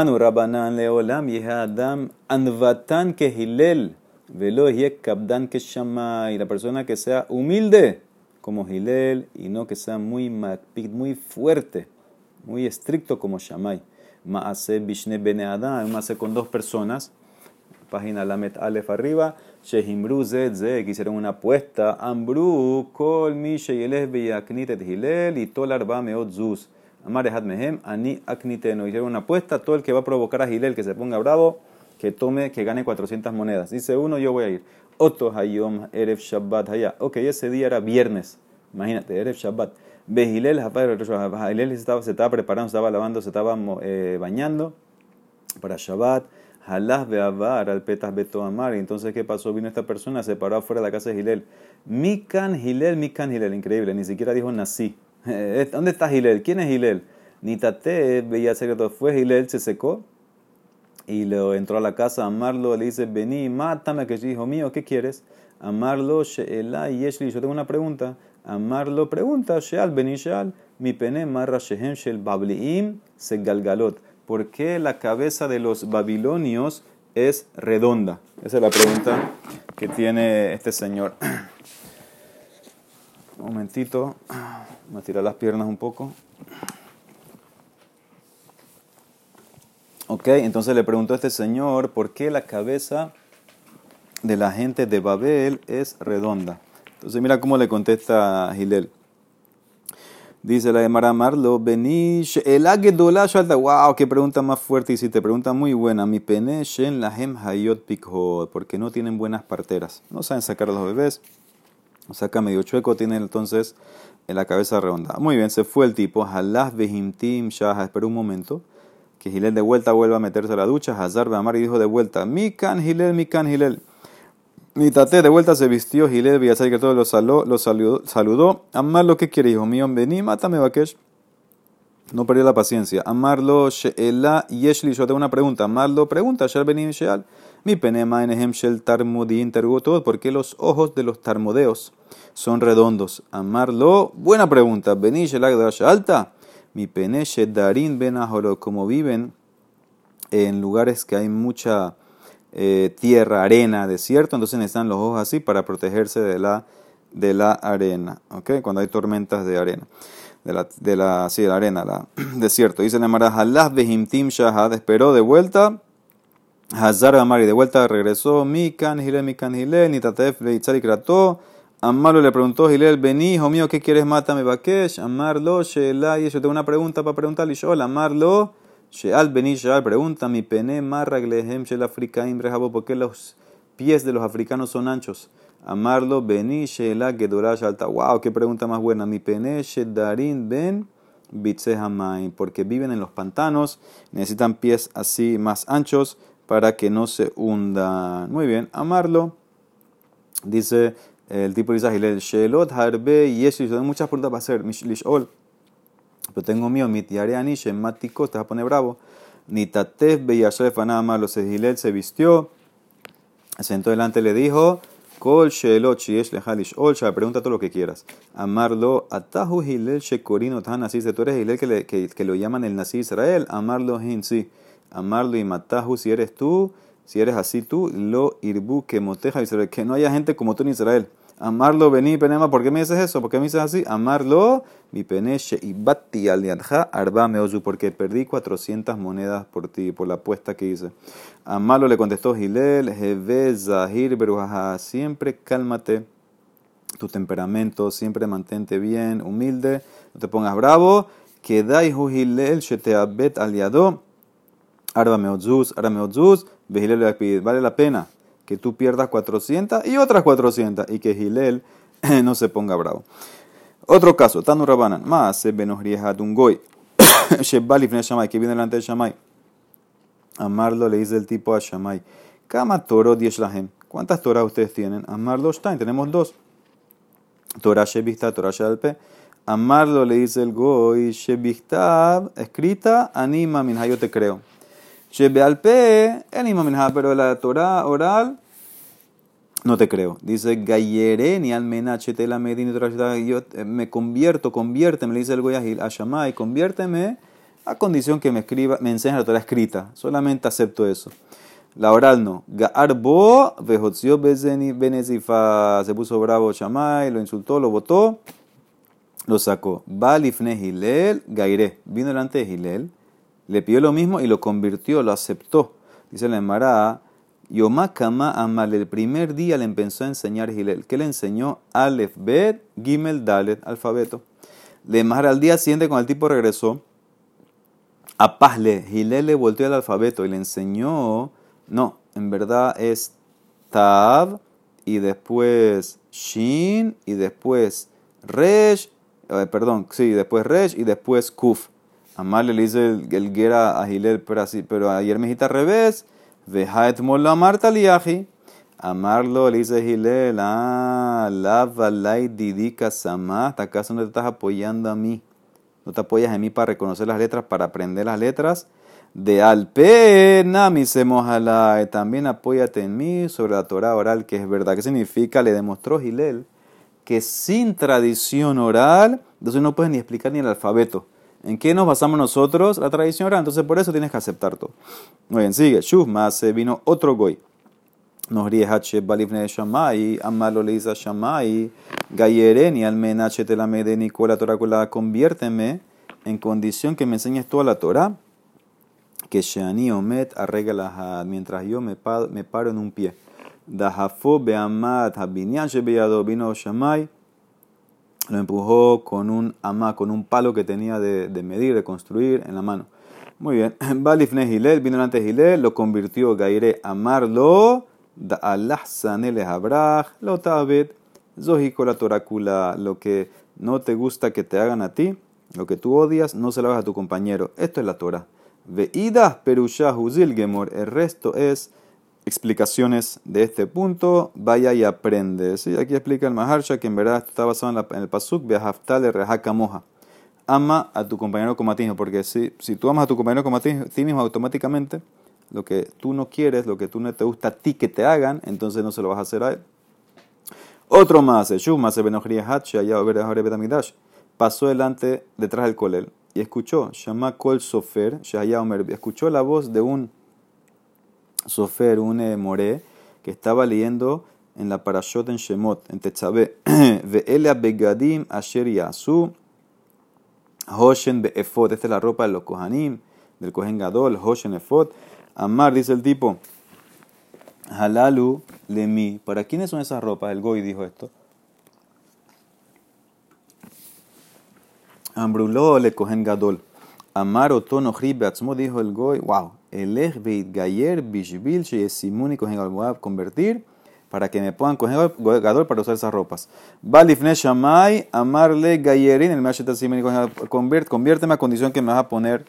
Anu Rabanan Leolam Adam Anvatan que Hilel Velo Kabdan que. La persona que sea humilde como Hilel y no que sea muy, muy fuerte, muy estricto como Shamay. Maase Bishne Bene Adam, Maase con dos personas. Página Lamet Alef arriba. Shehimru Zedze, que hicieron una apuesta. Ambru Kol Mi Sheyeles Beyaknitet Hilel y Tolar Bameot Zuz. Amar Mehem, Ani Akniteno. Hicieron una apuesta, todo el que va a provocar a Gilel que se ponga bravo, que tome, que gane 400 monedas. Dice uno, yo voy a ir. Otto Hayom Erev Shabbat Haya. Ok, ese día era viernes. Imagínate, Erev Shabbat. Behilel Hilel estaba, se estaba preparando, se estaba lavando, se estaba eh, bañando para Shabbat. Halas Beavar al Petas Beto Amar. Entonces, ¿qué pasó? Vino esta persona, se paró afuera de la casa de Gilel. Mikan Hilel, Mikan Hilel. Increíble, ni siquiera dijo nací. ¿Dónde está Gilel? ¿Quién es Gilel? Nitate veía secreto. Fue Gilel, se secó y le entró a la casa amarlo. Le dice: Vení, mátame, que hijo mío, ¿qué quieres? Amarlo, Sheela y Yeshli. Yo tengo una pregunta. Amarlo, pregunta, Sheal, Beni Sheal, mi pene marra Shehem Shel Babliim Segalgalot. ¿Por qué la cabeza de los babilonios es redonda? Esa es la pregunta que tiene este señor. Un momentito. Voy a tirar las piernas un poco. Ok, entonces le preguntó a este señor por qué la cabeza de la gente de Babel es redonda. Entonces mira cómo le contesta Gilel. Dice la de Maramarlo, Benish, el alta. Wow, qué pregunta más fuerte. Y si te pregunta muy buena, mi pene, Shen Lahem Hayot Pikho, porque no tienen buenas parteras. No saben sacar a los bebés. Saca medio chueco, tiene entonces en la cabeza redonda. Muy bien, se fue el tipo. Halas behimtim shah. Espera un momento. Que Gilel de vuelta vuelva a meterse a la ducha. Hazar Beamar y dijo de vuelta: Mi can Gilel, mi can Gilel. tate de vuelta se vistió Gilel, y que todo lo, saludó, lo saludó, saludó. Amarlo, ¿qué quiere, hijo mío? Vení, mátame, Bakesh. No perdió la paciencia. Amarlo, Sheela, Yeshli. Yo tengo una pregunta. Amarlo, pregunta. Shal Benim Sheal. Mi penema en shel tarmudin todo. ¿Por qué los ojos de los tarmodeos son redondos? Amarlo. Buena pregunta. Beni alta. Mi pene darin benahoro. Como viven en lugares que hay mucha eh, tierra, arena, desierto, entonces necesitan los ojos así para protegerse de la, de la arena. ¿Ok? Cuando hay tormentas de arena. De la, de la, sí, de la arena, la desierto. Dice la Mara, Halas behimtim shahad. Esperó de vuelta Hazar Amari de vuelta regresó, mi can Hilel, mi can Hilel, ni tatef y krató. Amarlo le preguntó, Hilel, vení, hijo mío, ¿qué quieres? Mátame, Bakesh. Amarlo, Sheela, y yo tengo una pregunta para preguntarle. Yo, Amarlo, Sheal, vení, Sheal, pregunta, mi pene, marra, glehem, Shel Africaim, Rejabo, ¿por qué los pies de los africanos son anchos? Amarlo, vení, Sheela, Gedorash, alta. Wow, qué pregunta más buena. Mi pene, Shedarin, ben. Bitzehamain, porque viven en los pantanos, necesitan pies así más anchos para que no se hundan. Muy bien, amarlo. Dice el tipo dice Agilel, Shelot harbe y eso, hay muchas preguntas para hacer. Mishlishol. Pero tengo mío, mi tiare anishe, matiko, te vas a poner bravo. Ni tatef beyashef nada más. Los Gilel se vistió, se sentó delante le dijo, Kol shelot shiesh lehalish ol, pregunta todo lo que quieras. Amarlo, atahu Gilel shekorino tan así, tú eres Gilel que, que, lo llaman el nací Israel. Amarlo hin, sí amarlo y matahu si eres tú, si eres así tú, lo irbu que moteja Israel, que no haya gente como tú en Israel. Amarlo, vení, penema, ¿por qué me dices eso? ¿Por qué me dices así? Amarlo, mi peneche y bati al arba meozu, porque perdí 400 monedas por ti, por la apuesta que hice. Amarlo le contestó Gilel, Jeve, Zahir, Berujaja, siempre cálmate tu temperamento, siempre mantente bien, humilde, no te pongas bravo. Que dai Gilel, Sheteabet aliado Arba Meotzuz, Arba Meotzuz, Vale la pena que tú pierdas 400 y otras 400 y que Gilel no se ponga bravo. Otro caso, Tanu Rabanan, más se un goy, Shebali Shamay, que viene delante de Shamay. Amarlo le dice el tipo a Shamay, Kama Toro Dieshlahem. ¿Cuántas Torah ustedes tienen? Amarlo Stein, tenemos dos. Torah Shebista, Torah Shalpe. Amarlo le dice el Goy, Shebista, escrita, anima, minha, yo te creo. Shebealpe, el pero la Torah oral, no te creo. Dice, Gayere ni almenachete la medina yo me convierto, conviérteme, le dice el Goyahil, a Shamay, conviérteme a condición que me escriba, me enseñe la Torah escrita. Solamente acepto eso. La oral no. Ga'arbo vejotzió benezifa. Se puso bravo Shamay, lo insultó, lo votó, lo sacó. Balifne Hilel, Gaire. Vino delante de Hilel, le pidió lo mismo y lo convirtió, lo aceptó. Dice la Emara, Yomakama Amal, el primer día le empezó a enseñar Hilel. ¿Qué le enseñó? Alef, Bet, Gimel, Dalet, alfabeto. Le al día siguiente, cuando el tipo regresó, a Pazle, Hilel le volteó el alfabeto y le enseñó no, en verdad es Tav y después Shin y después Resh, eh, perdón, sí, después Resh y después Kuf. Amarle le dice el, Gera a Hilel, pero, así, pero ayer me dijiste al revés. Veja la Marta liaji. Amarlo le dice Hilel, ah, la valay didika sama. ¿Hasta acaso no te estás apoyando a mí? No te apoyas en mí para reconocer las letras, para aprender las letras de Alpe, Nami se también apóyate en mí sobre la Torah oral, que es verdad. ¿Qué significa? Le demostró Gilel que sin tradición oral, entonces no puedes ni explicar ni el alfabeto. ¿En qué nos basamos nosotros? La tradición oral. Entonces por eso tienes que aceptar todo. Muy bien, sigue. Shuf se vino otro goy. Nos H. balifne shamai, amalo le dice shamai, gayereni almenache te la medeni la Torah conviérteme en condición que me enseñes toda la Torah que Sheani Omet arregla mientras yo me paro, en un pie. Dahafo beamat habinyan shebeyado vino Shamay lo empujó con un ama, con un palo que tenía de, de, medir, de construir en la mano. Muy bien. Balifne Hilel, vino delante de Hilel, lo convirtió Gaire Amarlo, Allah sanele abraj, lo tabet, zohiko la torácula, lo que no te gusta que te hagan a ti, lo que tú odias, no se lo hagas a tu compañero. Esto es la Torah. Veida Perushahu Zilgemor. El resto es explicaciones de este punto. Vaya y aprende. Aquí explica el Maharsha que en verdad está basado en, el Pasuk. Behaftale Rehaka Moja. Ama a tu compañero como a ti mismo. Porque si, si tú amas a tu compañero como a ti, mismo, automáticamente lo que tú no quieres, lo que tú no te gusta a ti que te hagan, entonces no se lo vas a hacer a él. Otro más, pasó delante, detrás del colel y escuchó, Shama Kol Sofer, escuchó la voz de un Sofer, un eh, Moré, que estaba leyendo en la Parashot en Shemot, en Tetzabé, Ve'ele Begadim Asher Yasu, Hoshen Be'efot, esta es la ropa de los Kohanim, del Kohen Gadol, Hoshen Efot, Amar, dice el tipo, Halalu Lemi, ¿para quiénes son esas ropas? El Goy dijo esto. Ambruló le cogen gadol. Amar otono beatzmo dijo el goy, wow, el beit gayer bishbil simuni cogen voy a convertir para que me puedan coger gadol para usar esas ropas. Balifne shamay, amarle gayerin, el masheta simuni convierte, conviérteme a condición que me vas a poner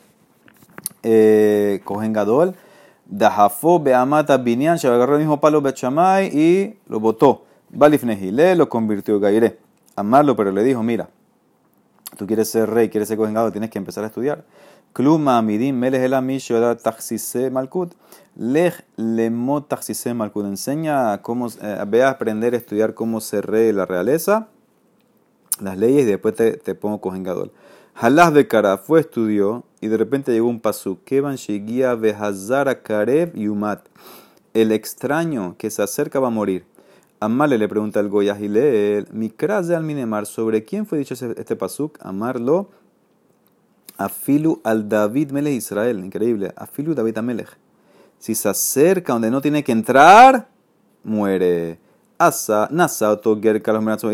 eh, gadol. Dahafo beamata binyan, se agarró el mismo palo bechamay y lo botó. Balifne gile, lo convirtió gaire. Amarlo, pero le dijo, mira, tú quieres ser rey, quieres ser cojengado, tienes que empezar a estudiar. Kluma amidim melech el amisho taxise malkut. Lej lemo taxise malkut. Enseña cómo, eh, ve a aprender a estudiar cómo ser rey de la realeza, las leyes, y después te, te pongo cojengador. Halas de cara fue, estudió, y de repente llegó un pasuk. Kevan shegia behazara karev yumat. El extraño que se acerca va a morir. Amale le pregunta al Goya Gileel, Mikras de Alminemar, ¿sobre quién fue dicho este pasuk? Amarlo, Afilu al David Melech Israel, increíble, Afilu David Amelech. Si se acerca donde no tiene que entrar, muere. Asa, Nasa, Oto Ger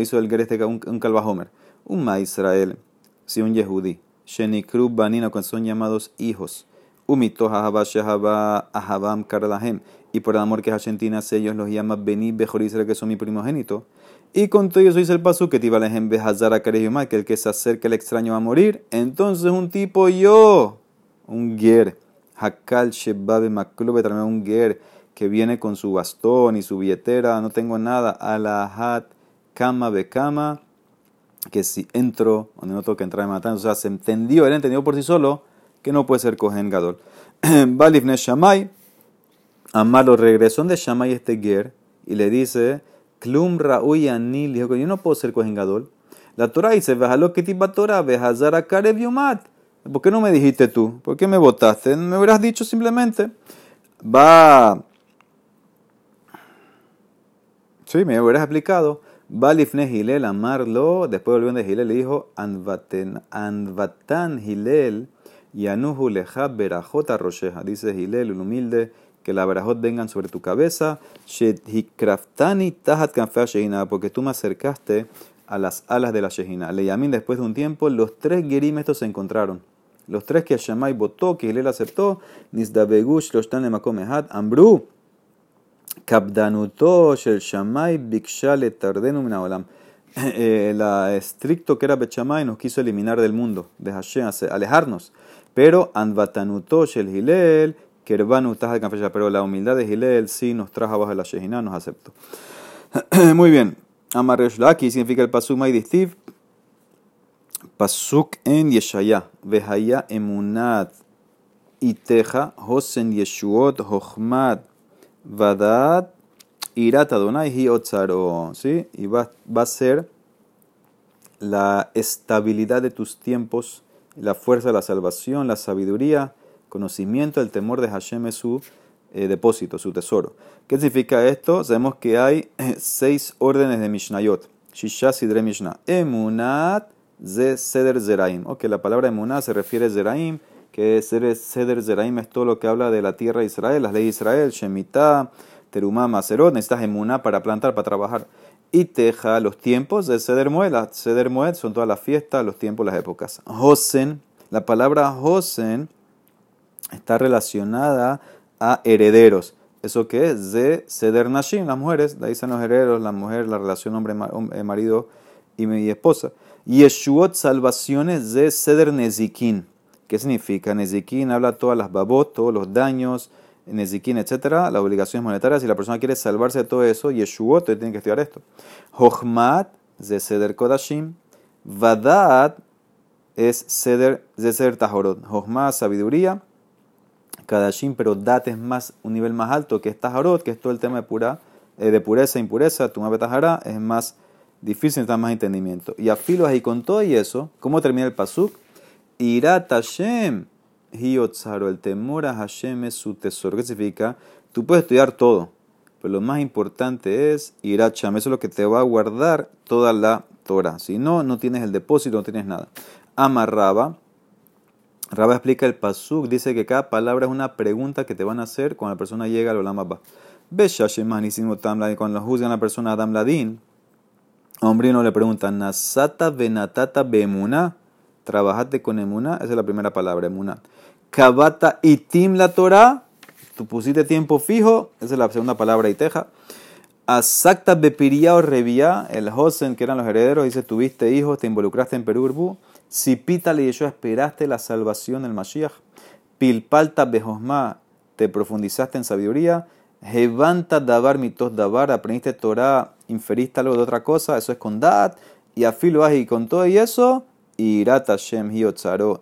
hizo el Ger este un, calvajomer. Un Ma Israel, si un Yehudi, Shenikrub Banino, cuando son llamados hijos. Umito Hahaba Shahaba Ahabam Karlahem y por el amor que Hashem hace ellos los llama Beni Bejorizra, que son mi primogénito. Y con todo eso dice el paso que Tibalejem Behazara Kareyumá, que el que se acerca el extraño va a morir. Entonces un tipo yo, un ger, Hakal Shebabe Maklube, un ger que viene con su bastón y su billetera, no tengo nada, Alahat Kama Bekama, que si entro, donde no tengo que entrar y matar, o sea, se entendió, él entendió por sí solo que no puede ser Kohen Gadol. Balifne Shamay, Amalo regresó de Shammai este Ger y le dice, Klum Anil, dijo que yo no puedo ser cojengador. La Torah dice, Vejalo Torah, Vejazara Karev Yumat. ¿Por qué no me dijiste tú? ¿Por qué me votaste? Me hubieras dicho simplemente. Va. Sí, me hubieras explicado. Va lifne Hilel amarlo. Después volvió de Hilel le dijo: Anvatan Hilel yanuhu leja berajot arrocheja. Dice Hilel, un humilde, que la berajot vengan sobre tu cabeza. Porque tú me acercaste a las alas de la Shejina. Leyamin, después de un tiempo, los tres gerim estos se encontraron. Los tres que Shammai votó, que Hilel aceptó, Nisdabegush, Loshtan Lemakomehat, Ambru. Kabdanuto shel Shammai bikshale tardenu minaolam. El estricto que era Bechamay nos quiso eliminar del mundo, de Hashem, alejarnos. Pero Anvatanuto shel Hilel, Kerbanu pero la humildad de Hilel sí nos trajo abajo de la Shejina, nos aceptó. Muy bien. Amaresh aquí significa el pasuk Maidistiv. Pasuk en Yeshaya. Vehaya emunat iteja. Hosen Yeshuot. Hochmat Vadat Irat Adonai hi otzaro. ¿Sí? Y va, va a ser la estabilidad de tus tiempos, la fuerza la salvación, la sabiduría, conocimiento, el temor de Hashem es su eh, depósito, su tesoro. ¿Qué significa esto? Sabemos que hay eh, seis órdenes de Mishnayot. Shisha Sidre Mishnah. Emunat ze Seder Zeraim. Ok, la palabra emunat se refiere a Zeraim, que Seder Zeraim es todo lo que habla de la tierra de Israel, las leyes de Israel, Shemitah, Terumá, Maserot, necesitas emuná para plantar, para trabajar. Y teja los tiempos de Seder Moed. Seder Moed son todas las fiestas, los tiempos, las épocas. Hosen, la palabra Hosen está relacionada a herederos. ¿Eso qué es? De Seder Nashim, las mujeres. De ahí los herederos, la mujer, la relación hombre-marido y, y esposa. Yeshuot, salvaciones de Seder Nezikin. ¿Qué significa? Nezikin habla todas las babot, todos los daños, Nezikin, etcétera, las obligaciones monetarias. Si la persona quiere salvarse de todo eso, Yeshuot, tiene que estudiar esto. Hochmat, de Seder Kodashim. Vadat es Seder, de Seder Tahorot. Hochmat, sabiduría. Kadashim, pero Dat es más, un nivel más alto que Taharot, que es todo el tema de, pura, eh, de pureza e impureza. Tumá Betahara es más difícil, está más entendimiento. Y a filo ahí con todo y eso, ¿cómo termina el pasuk? Irat Hashem, el temor a Hashem es su tesoro. ¿Qué significa? Tú puedes estudiar todo, pero lo más importante es Irat Hashem, eso es lo que te va a guardar toda la Torah. Si no, no tienes el depósito, no tienes nada. Amarraba. Raba explica el pasuk, dice que cada palabra es una pregunta que te van a hacer cuando la persona llega al Olam Abba. Cuando juzgan a la persona Adam Ladin, hombre no le preguntan, Nasata venatata bemuna trabajaste con emuna, esa es la primera palabra, emuna. Kabata itim la Torah, tú pusiste tiempo fijo, esa es la segunda palabra, iteja. Asakta bepiria o revía, el Hosen, que eran los herederos, dice, tuviste hijos, te involucraste en Perurbu. Sipita le yo esperaste la salvación del Mashiach. Pilpalta behosma, te profundizaste en sabiduría. Jevanta davar mitos davar, aprendiste Torah, inferiste algo de otra cosa, eso es con dat. Y afilo y con todo y eso, Irat Hashem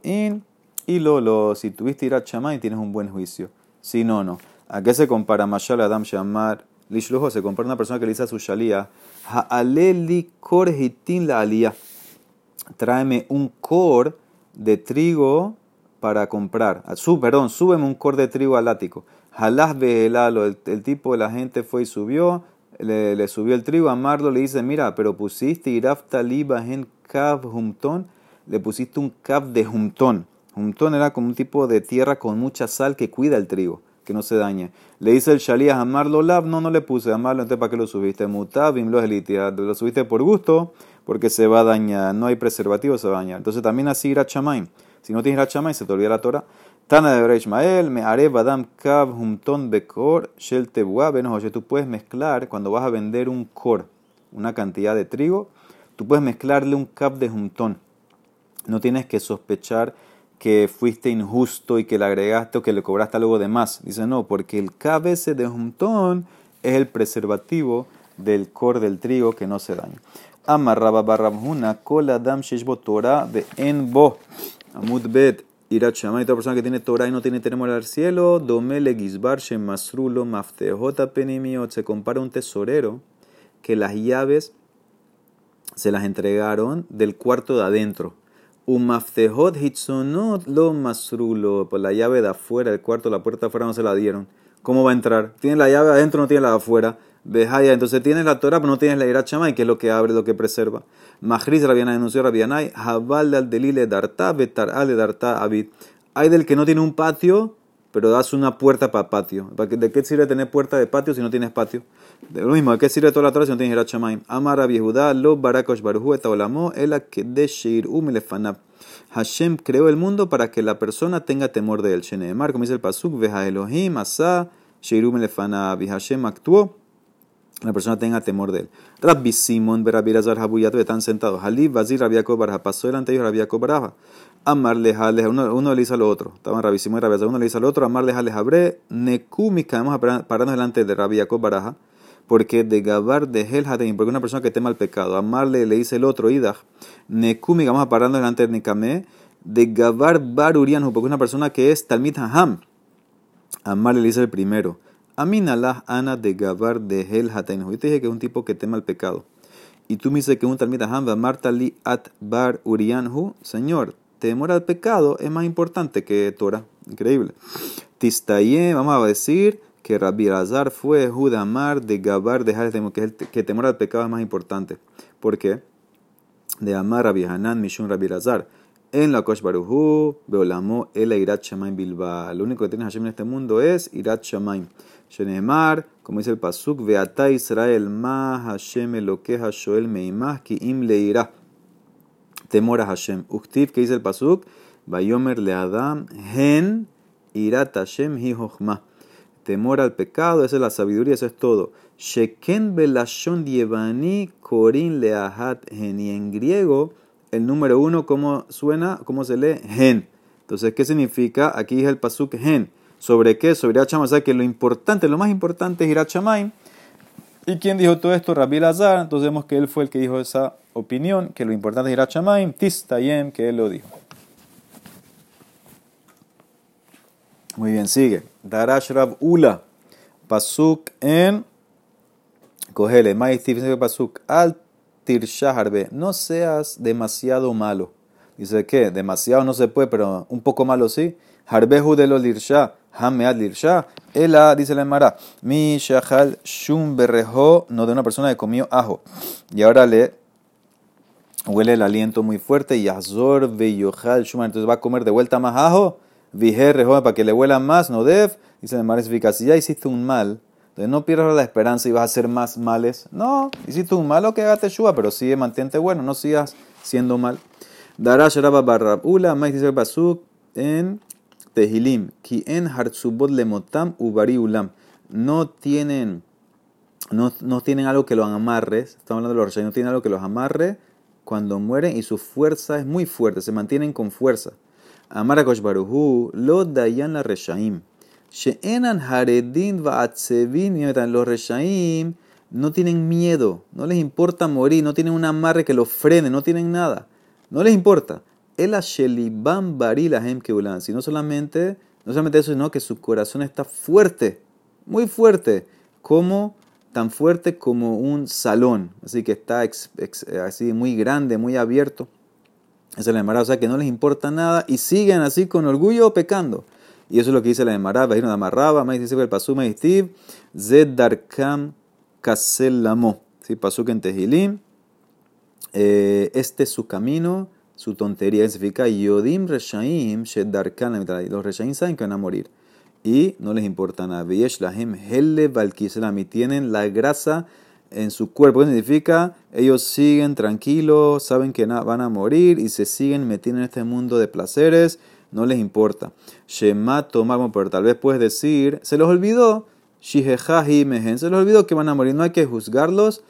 in. Y Lolo, si tuviste Irat y tienes un buen juicio. Si no, no. ¿A qué se compara Mashal Adam Shamar? Lishlujo se compara una persona que le dice a su Shalía, Ha'aleli kor hitin la aliyah. Tráeme un cor de trigo para comprar. Sub, perdón, súbeme un cor de trigo al ático. Jalás vehelalo, el, el tipo de la gente fue y subió, le, subió el trigo, a Marlo le dice, mira, pero pusiste irafta liba en kav humton le pusiste un cap de jumtón. Jumtón era como un tipo de tierra con mucha sal que cuida el trigo, que no se dañe. Le dice el Shali a Amarlo Lab, no, no le puse Amarlo, entonces ¿para qué lo subiste? Mutabim lo lo subiste por gusto, porque se va a dañar, no hay preservativo, se va a dañar. Entonces también así irá Chamaim. Si no tienes Chamaim, se te olvida la Torah. Tana de Ishmael, me haré badam kav humton bekor shel tebuá. oye, tú puedes mezclar, cuando vas a vender un kor, una cantidad de trigo, tú puedes mezclarle un cap de jumtón no tienes que sospechar que fuiste injusto y que le agregaste o que le cobraste algo de más. Dice, no, porque el KBS de juntón es el preservativo del cor del trigo que no se daña. Amarraba barramhuna cola dam sheshbo Torah de enbo. Amud bet irat. Toda persona que tiene Torah y no tiene temor al cielo. Domele gizbar shemasrulo maftehota penimiot. Se compara un tesorero que las llaves se las entregaron del cuarto de adentro Umaftehot hitzonot lo masrulo. Por la llave de afuera, el cuarto, la puerta afuera no se la dieron. ¿Cómo va a entrar? Tiene la llave adentro, no tiene la de afuera. Bejaya, entonces tienes la Torah, pero no tienes la Irat Shamay, que es lo que abre, lo que preserva. Majris Rabiana denunció Rabianay, Jabal al delile darta, betar ale darta abid. Hay del que no tiene un patio, pero das una puerta para patio. ¿De qué sirve tener puerta de patio si no tienes patio? De lo mismo, ¿de qué sirve toda la Torah si no tienes Irat Shamayim? Amar Rabbi Judá, lo barakosh baruhu et olamo, el que de sheir umilefanab. Hashem creó el mundo para que la persona tenga temor de él. Sheneemar, como dice el pasuk, veja Elohim, asa, sheir umilefanab. Y Hashem actuó la persona tenga temor de él. Rabbi Simon, Rabbi Razar Habuyat, están sentados. Halib, Bazir, Rabbi Barja. Pasó delante de ellos Rabbi Barja. Amarle, Jale, uno, uno le dice al otro. Estaban Rabbi Simón y Rabbi uno le dice al otro. Amarle, Jale, Jabre, Nekumika. Vamos a pararnos delante de Rabbi Baraja. Porque de Gabar de Hel porque una persona que tema el pecado. Amarle le dice el otro, Idach. Nekumika, vamos a pararnos delante de Nikame. De Gabar Barurianhu, porque una persona que es Talmid Haham. Amarle le dice el primero. Aminalah ana de Gabar de Hel Hatainu. Yo te dije que es un tipo que tema el pecado. Y tú me dices que un Talmid Haham, Marta li at bar urianhu. Señor, temor al pecado es más importante que Torah. Increíble. Tistaye, vamos a decir que Rabbi Razar fue Judamar de Gabar de Hel que, que temor al pecado es más importante. ¿Por qué? De Amar Rabbi Hanan Mishun Rabbi Razar. En la Kosh Baruhu, Beolamo, el Irat Shamaim Bilba. Lo único que tiene Hashem en este mundo es Irat Shamaim. Shenemar, como dice el Pasuk, Veata Israel, Ma Hashem Elokeja Shoel Meimah, Ki Im Leira. Temor a Hashem. Uktiv, que dice el Pasuk, Bayomer le Adam, Hen Irat Hashem Hi Temor al pecado, esa es la sabiduría, eso es todo. Sheken Belashon Dievani Korin Leahat Hen. Y en griego, el número uno, ¿cómo suena? ¿Cómo se lee? Hen. Entonces, ¿qué significa? Aquí es el Pasuk Hen. ¿Sobre qué? Sobre Irat O que lo importante, lo más importante es Irat ¿Y quién dijo todo esto? Rabbi Lazar. Entonces vemos que él fue el que dijo esa opinión, que lo importante es Irat Shamaim, Tistayem, que él lo dijo. Muy bien, sigue. Darash Rab Ula. Pasuk en Cogele. Maistif Pasuk. Al Tirshaharbe. No seas demasiado malo. Dice que demasiado no se puede, pero un poco malo sí. Harbehu de lo lirsha. Hamead lirsha. Ela, dice la Emara. Mi shahal shum berrejo. No de una persona que comió ajo. Y ahora le huele el aliento muy fuerte. Y azor yohal shum. Entonces va a comer de vuelta más ajo. Vijer para que le huela más. No dev. Dice la Emara. Si ya hiciste un mal. Entonces no pierdas la esperanza y vas a hacer más males. No, hiciste un malo que haga teshuva, pero sigue mantente bueno, no sigas siendo mal. Darash Rabba Barrabula, más dice el Basuk en Tehilim, Hartzubot Lemotam Ubari Ulam. No tienen, no, no tienen algo que los amarre, estamos hablando de los no tienen algo que los amarre cuando mueren y su fuerza es muy fuerte, se mantienen con fuerza. Baruhu, lo dayan la reshaim. She'enan haredin va'atzevin, los reshaim no tienen miedo, no les importa morir, no tienen un amarre que los frene, no tienen nada. No les importa. El Ashelibam Barilahem Keulan. Si no solamente, no solamente eso, sino que su corazón está fuerte, muy fuerte, como tan fuerte como un salón. Así que está así muy grande, muy abierto. Esa es la Emara, o sea que no les importa nada y siguen así con orgullo pecando. Y eso es lo que dice la Emara, Bajino de Amarraba, más dice el Pasuma y Steve, Zed Darkam Kaselamo. ¿Sí? Pasuk en Tehilim. Eh, este es su camino, su tontería. Significa Yodim Reshaim Shedarkan Los Reshaim saben que van a morir. Y no les importa nada. Lahem Helle Valkiselami. Tienen la grasa en su cuerpo. ¿Qué significa? Ellos siguen tranquilos, saben que van a morir y se siguen metiendo en este mundo de placeres. No les importa. Shema Tomar, pero tal vez puedes decir, se los olvidó. Shihejahi Mehen, se los olvidó que van a morir. No hay que juzgarlos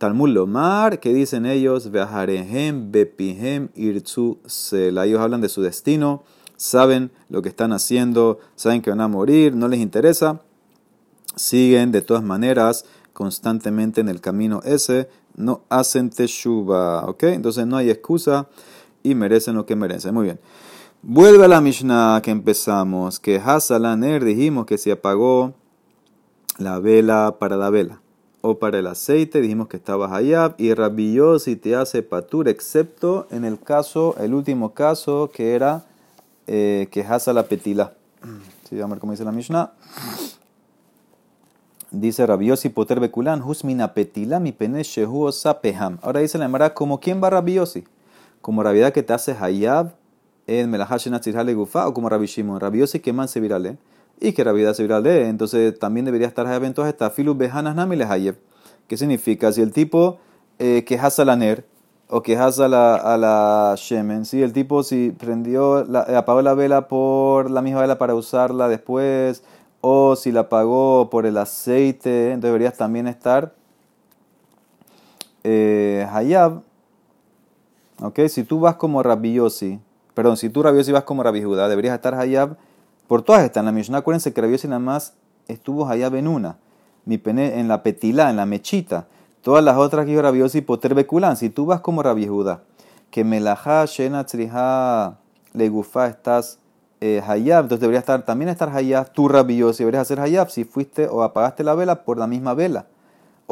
Talmud Lomar, que dicen ellos, Beharehem, Bepihem, Irtzu, Sela. Ellos hablan de su destino, saben lo que están haciendo, saben que van a morir, no les interesa, siguen de todas maneras constantemente en el camino ese, no hacen teshuva, ¿ok? Entonces no hay excusa y merecen lo que merecen. Muy bien. Vuelve a la Mishnah que empezamos, que Hasalaner dijimos que se apagó la vela para la vela. O para el aceite, dijimos que estaba hayab, y rabillosi te hace patur, excepto en el caso, el último caso, que era eh, que hasa la petila. Sí, vamos a ver cómo dice la Mishnah. Dice Rabiosi Poter Bekulan, Husmina petila mi pene shehu peham. Ahora dice la Emara, ¿como quién va Rabiosi? Como rabia que te hace hayab en melahashenat gufa o como Rabbi Shimon. Rabiosi que man virale y que Rabida se virale. Entonces también debería estar hayab en todas estas filu hayab. ¿Qué significa? Si el tipo eh, que hasa la ner o que hasa la, a la shemen, si el tipo si prendió, la, apagó la vela por la misma vela para usarla después o si la pagó por el aceite, entonces deberías también estar eh, hayab. ¿Ok? Si tú vas como Rabbi perdón, si tú Rabbi vas como Rabbi Judá, deberías estar hayab por todas estas. En la Mishnah, acuérdense que Rabbi nada más estuvo hayab en una, mi pene, en la petila, en la mechita. Todas las otras que dijo Rabbi Yossi, poter beculan. Si tú vas como Rabbi Judá, que melajá, shena, tzriha, legufa, estás eh, hayab, entonces debería estar, también estar hayab, tú rabioso, deberías hacer hayab si fuiste o apagaste la vela por la misma vela,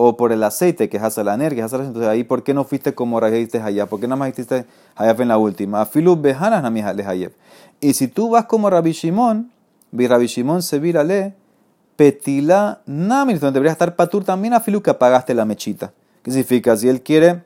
o por el aceite que es hasalaner, que es entonces ahí, ¿por qué no fuiste como hiciste hayab? ¿Por qué nada más hiciste hayab en la última? Filu bejanas nami hayab. Y si tú vas como Rabbi Shimon, vi Rabbi Shimon se virale, petila nami, entonces debería estar patur también a filu que apagaste la mechita. ¿Qué significa? Si él quiere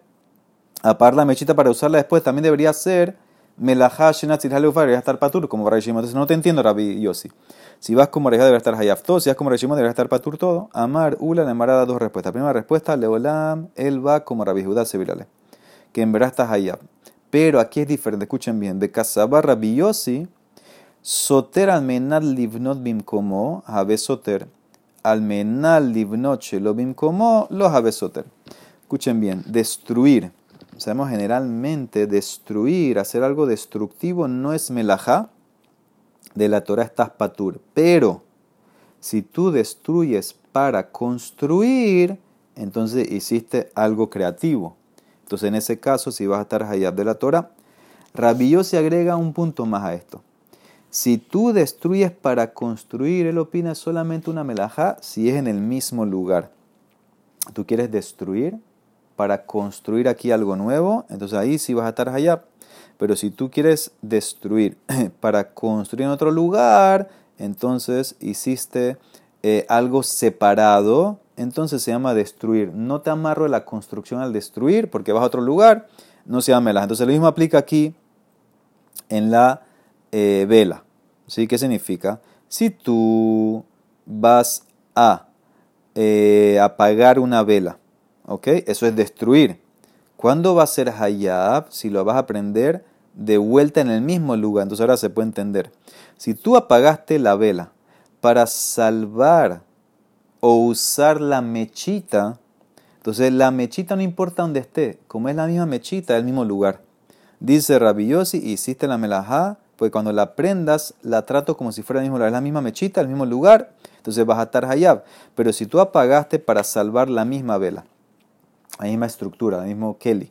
apagar la mechita para usarla después, también debería ser Melajá Shenat debería estar patur, como Rabbi. Entonces no te entiendo, Rabbi Yossi. Si vas como Reja, debería estar Hayaf todo. Si vas como Rabbi Shimon, estar patur todo. Amar, Ula, le da dos respuestas. Primera respuesta, Leolam, él va como Rabbi Judá Sevirale. Que en verdad está Hayaf. Pero aquí es diferente, escuchen bien. De Casabá Rabbi Yossi, Soter almenal livnot bim como, Habe Soter. Almenal livnot shelo bim como, lo Habe Soter. Escuchen bien, destruir sabemos generalmente destruir, hacer algo destructivo no es melajá, de la Torah estás patur. Pero si tú destruyes para construir, entonces hiciste algo creativo. Entonces en ese caso, si vas a estar hayab de la Torah, Rabío se agrega un punto más a esto. Si tú destruyes para construir, él opina solamente una melajá si es en el mismo lugar. Tú quieres destruir, para construir aquí algo nuevo, entonces ahí sí vas a estar hayab. Pero si tú quieres destruir para construir en otro lugar, entonces hiciste eh, algo separado, entonces se llama destruir. No te amarro de la construcción al destruir porque vas a otro lugar, no se llama melas. Entonces lo mismo aplica aquí en la eh, vela. ¿Sí? ¿Qué significa? Si tú vas a eh, apagar una vela, ¿Ok? Eso es destruir. ¿Cuándo va a ser hayab? Si lo vas a prender de vuelta en el mismo lugar. Entonces ahora se puede entender. Si tú apagaste la vela para salvar o usar la mechita, entonces la mechita no importa dónde esté. Como es la misma mechita, el mismo lugar. Dice Rabiosi, hiciste la melajá, pues cuando la prendas, la trato como si fuera el mismo lugar. Es la misma mechita, el mismo lugar, entonces vas a estar hayab. Pero si tú apagaste para salvar la misma vela, la misma estructura, el mismo Kelly.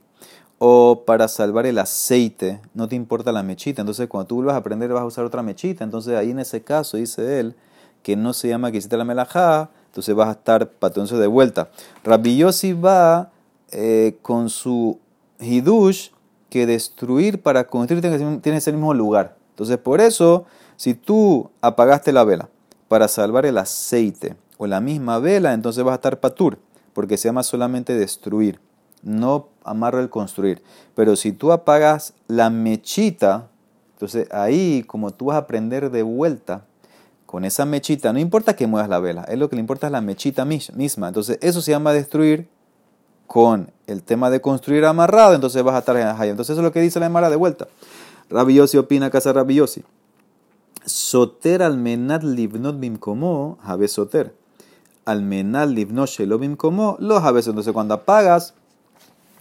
O para salvar el aceite, no te importa la mechita. Entonces, cuando tú vuelvas a aprender, vas a usar otra mechita. Entonces, ahí en ese caso, dice él, que no se llama que hiciste la melajá, entonces vas a estar patonzo de vuelta. Rabbi Yossi va eh, con su hidush que destruir para construir tiene el mismo lugar. Entonces, por eso, si tú apagaste la vela para salvar el aceite o la misma vela, entonces vas a estar patur porque se llama solamente destruir, no amarro el construir. Pero si tú apagas la mechita, entonces ahí, como tú vas a prender de vuelta con esa mechita, no importa que muevas la vela, es lo que le importa es la mechita misma. Entonces eso se llama destruir con el tema de construir amarrado, entonces vas a estar en Entonces eso es lo que dice la Emara de vuelta. Rabiosi opina casa Rabiosi. Soter al menat livnot bim como, habe soter almenal livno shelobim como los aves. Entonces, cuando apagas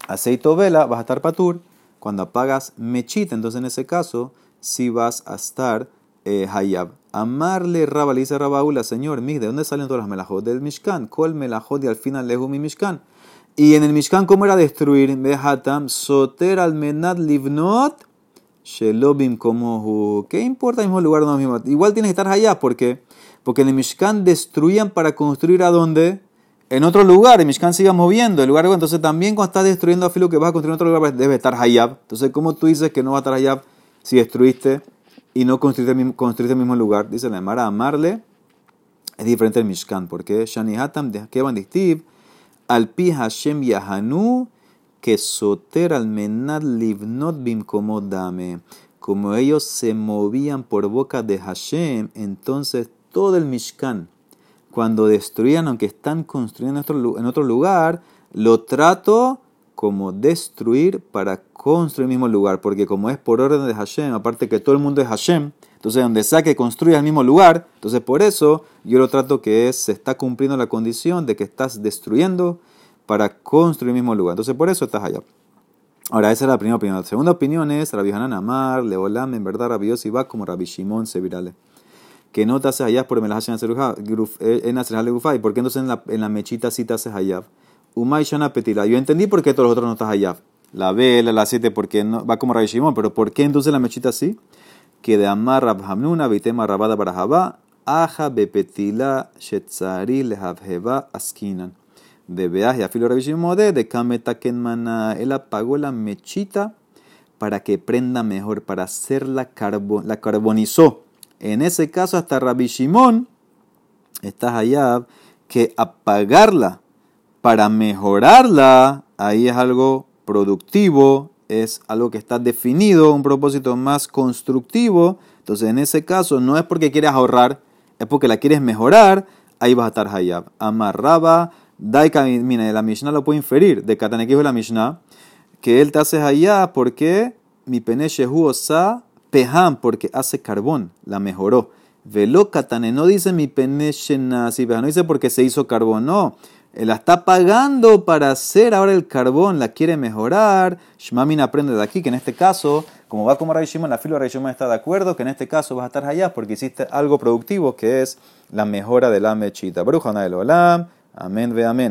aceite o vela, vas a estar patur. Cuando apagas mechita, entonces en ese caso, si vas a estar eh, hayab. Amarle Rabba, le dice Rabaula, Señor, ¿de dónde salen todas las melajot? Del Mishkan. Kol melajot y al final lehu mi Mishkan. Y en el Mishkan, ¿cómo era destruir? Behatam, soter almenad livnot, shelobim como ¿Qué importa el mismo lugar? No, mismo. Igual tienes que estar allá porque porque en el Mishkan destruían para construir a dónde? en otro lugar, el Mishkan siga moviendo, el lugar, entonces también cuando estás destruyendo a filo que vas a construir en otro lugar, pues debe estar Hayab. Entonces, ¿cómo tú dices que no va a estar Hayab si destruiste y no construiste, el mismo lugar? Dice la Mara, amarle es diferente del Mishkan, porque Shani Hatam Kevan al pi Hashem Yahanu, que soter al menad livnot bim dame. Como ellos se movían por boca de Hashem, entonces todo el Mishkan, cuando destruían, aunque están construyendo en otro lugar, lo trato como destruir para construir el mismo lugar, porque como es por orden de Hashem, aparte que todo el mundo es Hashem, entonces donde sea que construya el mismo lugar, entonces por eso yo lo trato que es, se está cumpliendo la condición de que estás destruyendo para construir el mismo lugar. Entonces por eso estás allá. Ahora, esa es la primera opinión. La segunda opinión es Rabbi Hanan Amar, Leolam, en verdad Rabbi Yossi va como Rabbi Shimon Sevirale que no te haces hayab por Melahashem eh, en ¿Y por qué entonces en la, en la mechita sí te haces hayab? Umay Shana Petila. Yo entendí por qué todos los otros no estás hayab. La vela, la siete, porque no, va como Rabbi Shimon, pero ¿por qué entonces la mechita sí? Que de Amar Rab Hamnuna, Vitema Rabada Barajaba, Aja Bepetila Shetzari Lehavheba Askinan. De Beaj y Afilo Rabbi Shimon de Kameta Kenmana. Él apagó la mechita para que prenda mejor, para hacerla carbon, la carbonizó en ese caso, hasta Rabbi Shimon, estás allá, que apagarla para mejorarla, ahí es algo productivo, es algo que está definido, un propósito más constructivo. Entonces, en ese caso, no es porque quieres ahorrar, es porque la quieres mejorar, ahí vas a estar hayab. Amarraba, daika, mira, la Mishnah lo puede inferir, de Katanekijo la Mishnah, que él te hace hayab porque mi pene shehu osa Peham, porque hace carbón, la mejoró. Velo katane, no dice mi peneshena, no dice porque se hizo carbón, no. Él la está pagando para hacer ahora el carbón, la quiere mejorar. Shmamin aprende de aquí que en este caso, como va como Ray la fila de Ray está de acuerdo que en este caso vas a estar allá porque hiciste algo productivo que es la mejora de la mechita. Bruja del Olam. Amén ve amén.